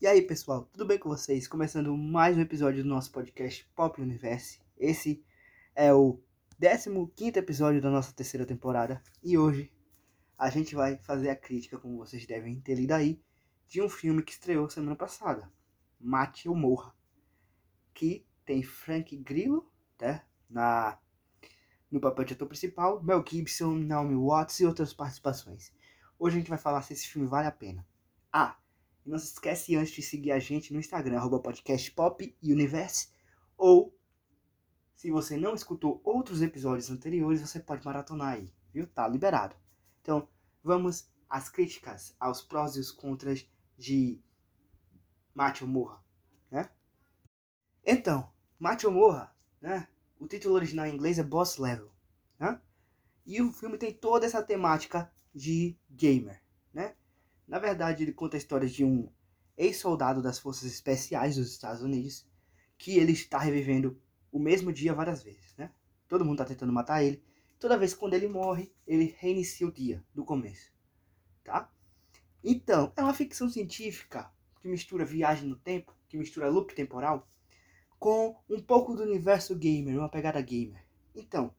E aí, pessoal, tudo bem com vocês? Começando mais um episódio do nosso podcast Pop Universe. Esse é o 15 episódio da nossa terceira temporada e hoje a gente vai fazer a crítica, como vocês devem ter lido aí, de um filme que estreou semana passada, Mate ou Morra, que tem Frank Grillo, né, na no papel de ator principal, Mel Gibson, Naomi Watts e outras participações. Hoje a gente vai falar se esse filme vale a pena. Ah, não se esquece antes de seguir a gente no Instagram, arroba podcastpopuniverse, ou se você não escutou outros episódios anteriores, você pode maratonar aí, viu? Tá liberado. Então, vamos às críticas, aos prós e os contras de Mate ou Morra, né? Então, Mate ou Morra, né? O título original em inglês é Boss Level, né? E o filme tem toda essa temática de gamer, né? Na verdade, ele conta a história de um ex-soldado das Forças Especiais dos Estados Unidos que ele está revivendo o mesmo dia várias vezes, né? Todo mundo está tentando matar ele. Toda vez que quando ele morre, ele reinicia o dia do começo, tá? Então, é uma ficção científica que mistura viagem no tempo, que mistura loop temporal, com um pouco do universo gamer, uma pegada gamer. Então,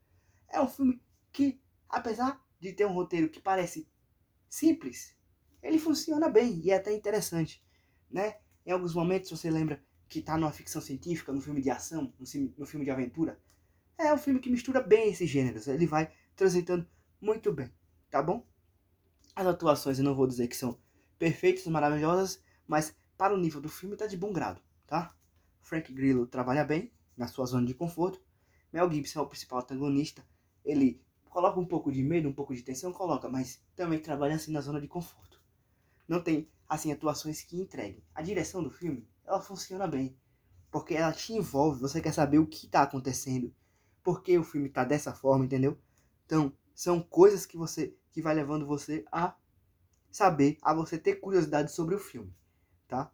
é um filme que, apesar de ter um roteiro que parece simples, ele funciona bem e é até interessante, né? Em alguns momentos você lembra que tá numa ficção científica, no filme de ação, no filme de aventura. É um filme que mistura bem esses gêneros, ele vai transitando muito bem, tá bom? As atuações eu não vou dizer que são perfeitas, maravilhosas, mas para o nível do filme tá de bom grado, tá? Frank Grillo trabalha bem, na sua zona de conforto. Mel Gibson é o principal antagonista. Ele coloca um pouco de medo, um pouco de tensão, coloca, mas também trabalha assim na zona de conforto não tem assim atuações que entreguem. A direção do filme, ela funciona bem, porque ela te envolve, você quer saber o que está acontecendo, por que o filme está dessa forma, entendeu? Então, são coisas que você que vai levando você a saber, a você ter curiosidade sobre o filme, tá?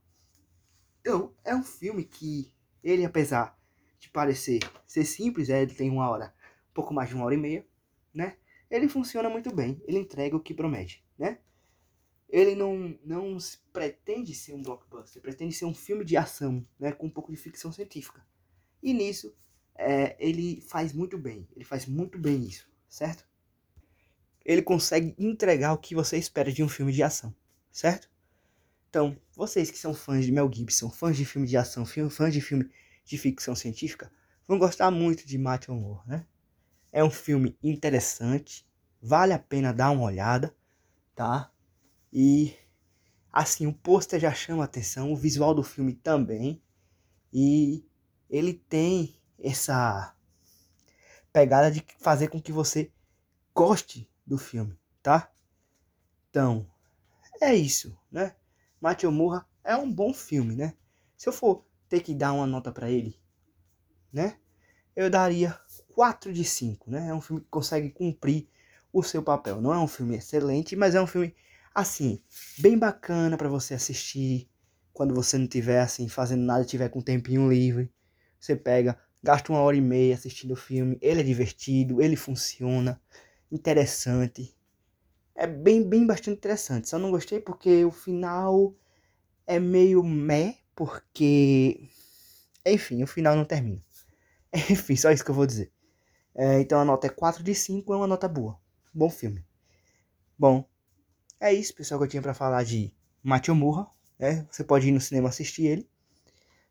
Então, é um filme que ele apesar de parecer ser simples, é, ele tem uma hora, pouco mais de uma hora e meia, né? Ele funciona muito bem, ele entrega o que promete, né? Ele não, não pretende ser um blockbuster, pretende ser um filme de ação, né, com um pouco de ficção científica. E nisso, é, ele faz muito bem, ele faz muito bem isso, certo? Ele consegue entregar o que você espera de um filme de ação, certo? Então, vocês que são fãs de Mel Gibson, fãs de filme de ação, fãs de filme de ficção científica, vão gostar muito de Matthew Moore, né? É um filme interessante, vale a pena dar uma olhada, tá? E assim, o pôster já chama atenção, o visual do filme também. E ele tem essa pegada de fazer com que você goste do filme, tá? Então, é isso, né? Matthew Murra é um bom filme, né? Se eu for ter que dar uma nota para ele, né? Eu daria 4 de 5, né? É um filme que consegue cumprir o seu papel. Não é um filme excelente, mas é um filme assim, bem bacana para você assistir quando você não tiver assim fazendo nada, tiver com um tempinho livre. Você pega, gasta uma hora e meia assistindo o filme, ele é divertido, ele funciona, interessante. É bem, bem bastante interessante. Só não gostei porque o final é meio meh, porque. Enfim, o final não termina. Enfim, só isso que eu vou dizer. É, então a nota é 4 de 5, é uma nota boa. Bom filme. Bom, é isso, pessoal, que eu tinha para falar de Matthew Murra, né? Você pode ir no cinema assistir ele.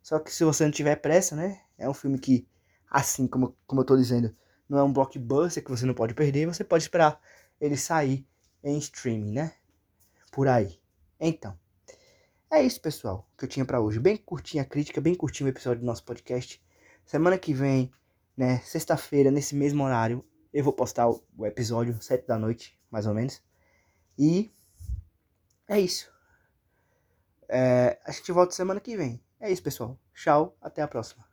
Só que se você não tiver pressa, né? É um filme que, assim como, como eu tô dizendo, não é um blockbuster que você não pode perder, você pode esperar ele sair em streaming, né? Por aí. Então, é isso, pessoal, que eu tinha para hoje. Bem curtinha a crítica, bem curtinho o episódio do nosso podcast. Semana que vem, né, sexta-feira, nesse mesmo horário, eu vou postar o episódio, sete da noite, mais ou menos. E é isso. É, a gente volta semana que vem. É isso, pessoal. Tchau, até a próxima.